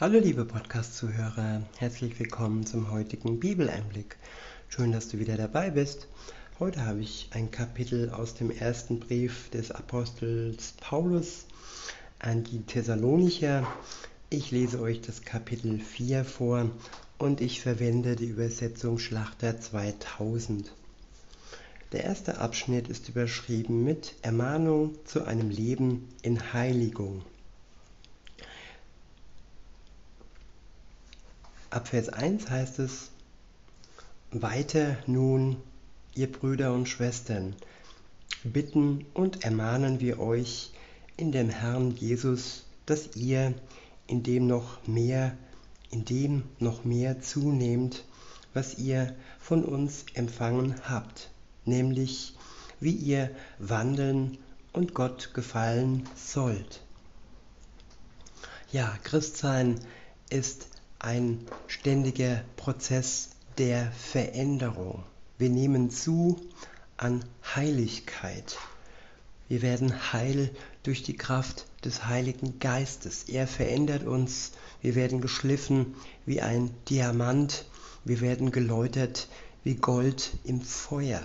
Hallo liebe Podcast-Zuhörer, herzlich willkommen zum heutigen Bibeleinblick. Schön, dass du wieder dabei bist. Heute habe ich ein Kapitel aus dem ersten Brief des Apostels Paulus an die Thessalonicher. Ich lese euch das Kapitel 4 vor und ich verwende die Übersetzung Schlachter 2000. Der erste Abschnitt ist überschrieben mit Ermahnung zu einem Leben in Heiligung. Ab Vers 1 heißt es, weiter nun, ihr Brüder und Schwestern, bitten und ermahnen wir euch in dem Herrn Jesus, dass ihr in dem noch mehr, in dem noch mehr zunehmt, was ihr von uns empfangen habt, nämlich wie ihr wandeln und Gott gefallen sollt. Ja, Christsein ist ein ständiger Prozess der Veränderung. Wir nehmen zu an Heiligkeit. Wir werden heil durch die Kraft des Heiligen Geistes. Er verändert uns. Wir werden geschliffen wie ein Diamant. Wir werden geläutert wie Gold im Feuer.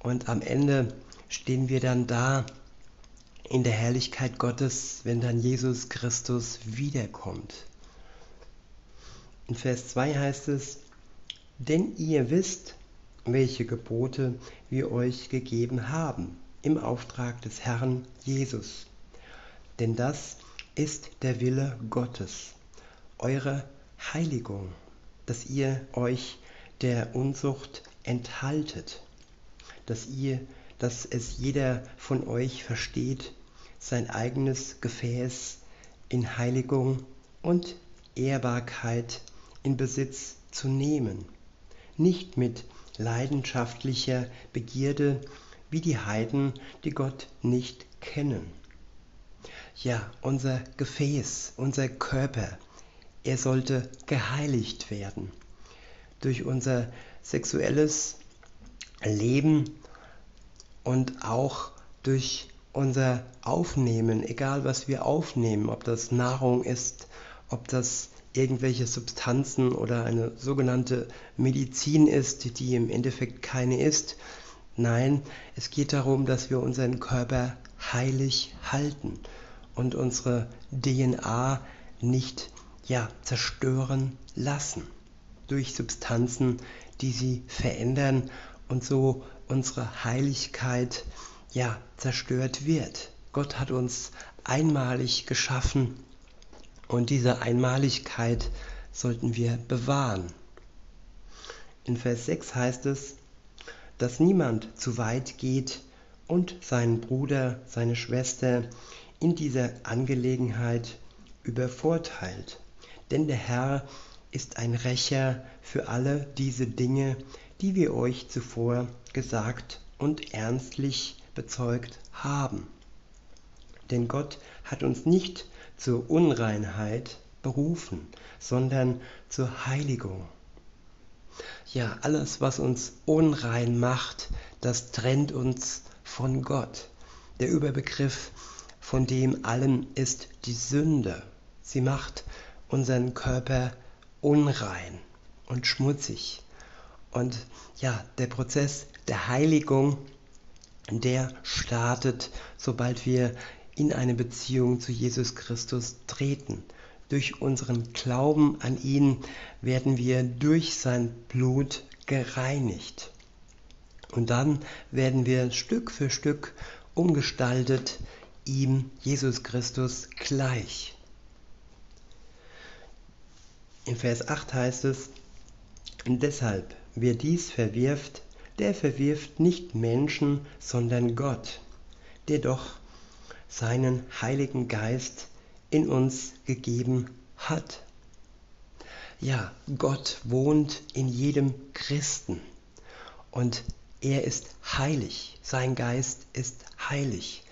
Und am Ende stehen wir dann da in der Herrlichkeit Gottes, wenn dann Jesus Christus wiederkommt. In Vers 2 heißt es, denn ihr wisst, welche Gebote wir euch gegeben haben im Auftrag des Herrn Jesus. Denn das ist der Wille Gottes, eure Heiligung, dass ihr euch der Unzucht enthaltet, dass ihr, dass es jeder von euch versteht, sein eigenes Gefäß in Heiligung und Ehrbarkeit in Besitz zu nehmen, nicht mit leidenschaftlicher Begierde wie die Heiden, die Gott nicht kennen. Ja, unser Gefäß, unser Körper, er sollte geheiligt werden durch unser sexuelles Leben und auch durch unser Aufnehmen, egal was wir aufnehmen, ob das Nahrung ist, ob das irgendwelche Substanzen oder eine sogenannte Medizin ist, die im Endeffekt keine ist. Nein, es geht darum, dass wir unseren Körper heilig halten und unsere DNA nicht ja, zerstören lassen durch Substanzen, die sie verändern und so unsere Heiligkeit ja zerstört wird. Gott hat uns einmalig geschaffen und diese Einmaligkeit sollten wir bewahren. In Vers 6 heißt es, dass niemand zu weit geht und seinen Bruder, seine Schwester in dieser Angelegenheit übervorteilt. Denn der Herr ist ein Rächer für alle diese Dinge, die wir euch zuvor gesagt und ernstlich bezeugt haben. Denn Gott hat uns nicht zur Unreinheit berufen, sondern zur Heiligung. Ja, alles, was uns unrein macht, das trennt uns von Gott. Der Überbegriff von dem allen ist die Sünde. Sie macht unseren Körper unrein und schmutzig. Und ja, der Prozess der Heiligung, der startet, sobald wir in eine Beziehung zu Jesus Christus treten. Durch unseren Glauben an ihn werden wir durch sein Blut gereinigt. Und dann werden wir Stück für Stück umgestaltet ihm, Jesus Christus, gleich. In Vers 8 heißt es, deshalb, wer dies verwirft, der verwirft nicht Menschen, sondern Gott, der doch seinen Heiligen Geist in uns gegeben hat. Ja, Gott wohnt in jedem Christen und er ist heilig, sein Geist ist heilig.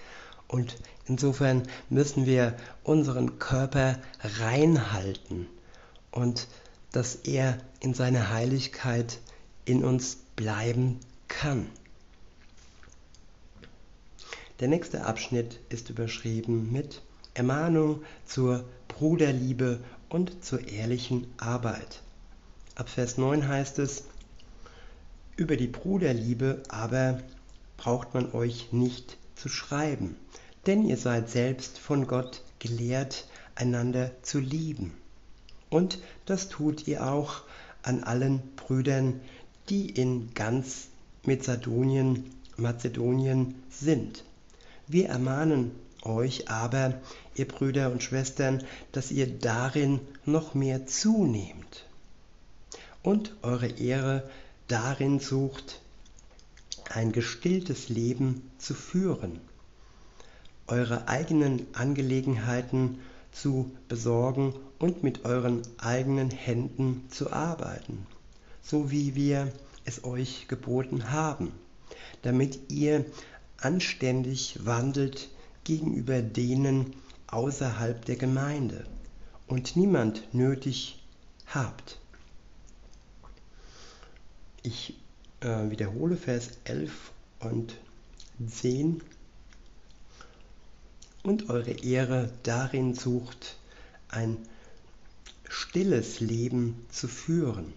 Und insofern müssen wir unseren Körper reinhalten und dass er in seiner Heiligkeit in uns bleiben kann. Der nächste Abschnitt ist überschrieben mit Ermahnung zur Bruderliebe und zur ehrlichen Arbeit. Ab Vers 9 heißt es, über die Bruderliebe aber braucht man euch nicht zu schreiben, denn ihr seid selbst von Gott gelehrt, einander zu lieben. Und das tut ihr auch an allen Brüdern, die in ganz Mazedonien, Mazedonien sind. Wir ermahnen euch aber, ihr Brüder und Schwestern, dass ihr darin noch mehr zunehmt und eure Ehre darin sucht, ein gestilltes Leben zu führen, eure eigenen Angelegenheiten zu besorgen und mit euren eigenen Händen zu arbeiten, so wie wir es euch geboten haben, damit ihr anständig wandelt gegenüber denen außerhalb der Gemeinde und niemand nötig habt. Ich äh, wiederhole Vers 11 und 10 und eure Ehre darin sucht, ein stilles Leben zu führen.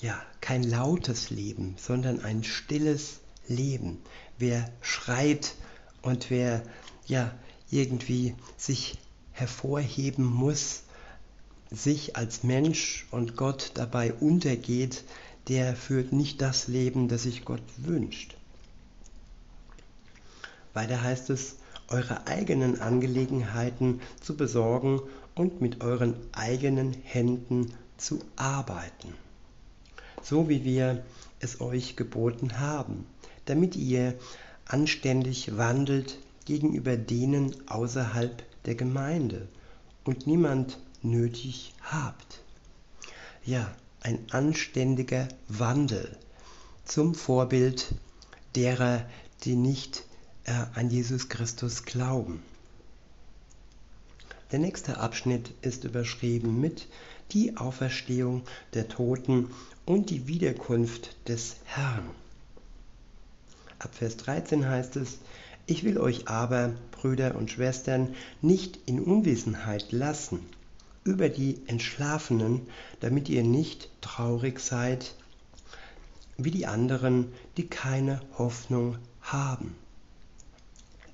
Ja, kein lautes Leben, sondern ein stilles Leben. Wer schreit und wer ja irgendwie sich hervorheben muss, sich als Mensch und Gott dabei untergeht, der führt nicht das Leben, das sich Gott wünscht. Weiter heißt es, eure eigenen Angelegenheiten zu besorgen und mit euren eigenen Händen zu arbeiten, so wie wir es euch geboten haben, damit ihr anständig wandelt gegenüber denen außerhalb der Gemeinde und niemand nötig habt. Ja, ein anständiger Wandel zum Vorbild derer, die nicht äh, an Jesus Christus glauben. Der nächste Abschnitt ist überschrieben mit die Auferstehung der Toten und die Wiederkunft des Herrn. Ab Vers 13 heißt es, ich will euch aber, Brüder und Schwestern, nicht in Unwissenheit lassen über die Entschlafenen, damit ihr nicht traurig seid wie die anderen, die keine Hoffnung haben.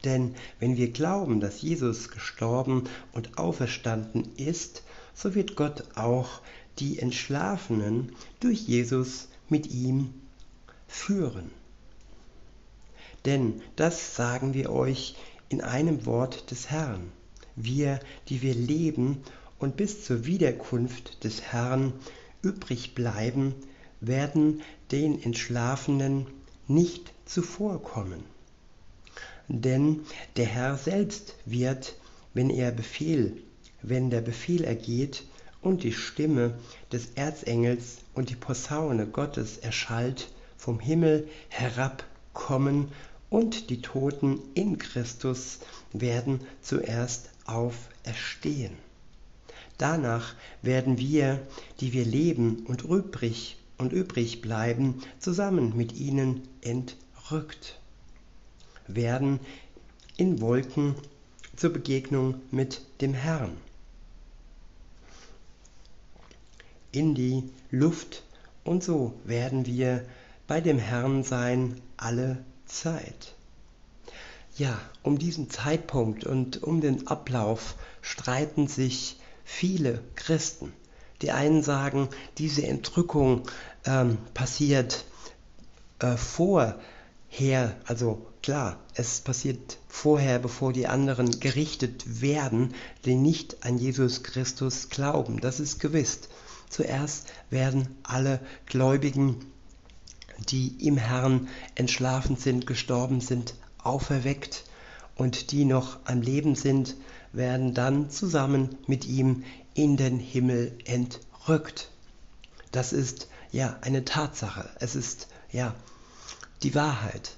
Denn wenn wir glauben, dass Jesus gestorben und auferstanden ist, so wird Gott auch die Entschlafenen durch Jesus mit ihm führen. Denn das sagen wir euch in einem Wort des Herrn. Wir, die wir leben und bis zur Wiederkunft des Herrn übrig bleiben, werden den Entschlafenen nicht zuvorkommen. Denn der Herr selbst wird, wenn er Befehl, wenn der Befehl ergeht und die Stimme des Erzengels und die Posaune Gottes erschallt, vom Himmel herabkommen und die Toten in Christus werden zuerst auferstehen. Danach werden wir, die wir leben und übrig und übrig bleiben, zusammen mit ihnen entrückt, werden in Wolken zur Begegnung mit dem Herrn in die Luft und so werden wir bei dem Herrn sein alle Zeit. Ja, um diesen Zeitpunkt und um den Ablauf streiten sich viele Christen. Die einen sagen, diese Entrückung ähm, passiert äh, vorher, also klar, es passiert vorher, bevor die anderen gerichtet werden, die nicht an Jesus Christus glauben. Das ist gewiss. Zuerst werden alle Gläubigen die im Herrn entschlafen sind, gestorben sind, auferweckt und die noch am Leben sind, werden dann zusammen mit ihm in den Himmel entrückt. Das ist ja eine Tatsache. Es ist ja die Wahrheit.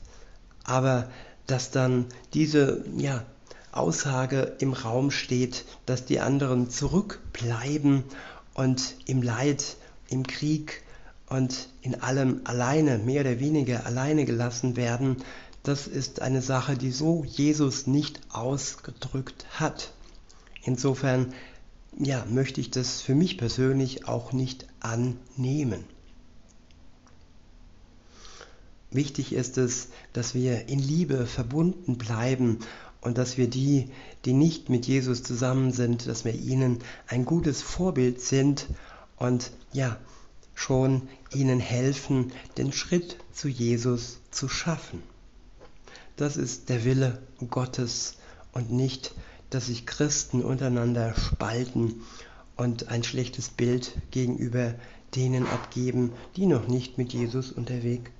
Aber dass dann diese ja, Aussage im Raum steht, dass die anderen zurückbleiben und im Leid, im Krieg und in allem alleine, mehr oder weniger alleine gelassen werden, das ist eine Sache, die so Jesus nicht ausgedrückt hat. Insofern ja, möchte ich das für mich persönlich auch nicht annehmen. Wichtig ist es, dass wir in Liebe verbunden bleiben und dass wir die, die nicht mit Jesus zusammen sind, dass wir ihnen ein gutes Vorbild sind und ja, schon ihnen helfen, den Schritt zu Jesus zu schaffen. Das ist der Wille Gottes und nicht, dass sich Christen untereinander spalten und ein schlechtes Bild gegenüber denen abgeben, die noch nicht mit Jesus unterwegs,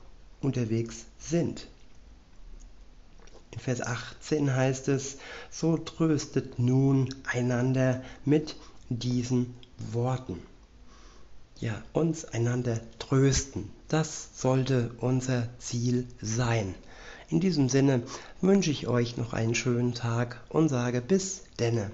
unterwegs sind. In Vers 18 heißt es, so tröstet nun einander mit diesen Worten. Ja, uns einander trösten, das sollte unser Ziel sein. In diesem Sinne wünsche ich euch noch einen schönen Tag und sage bis denne.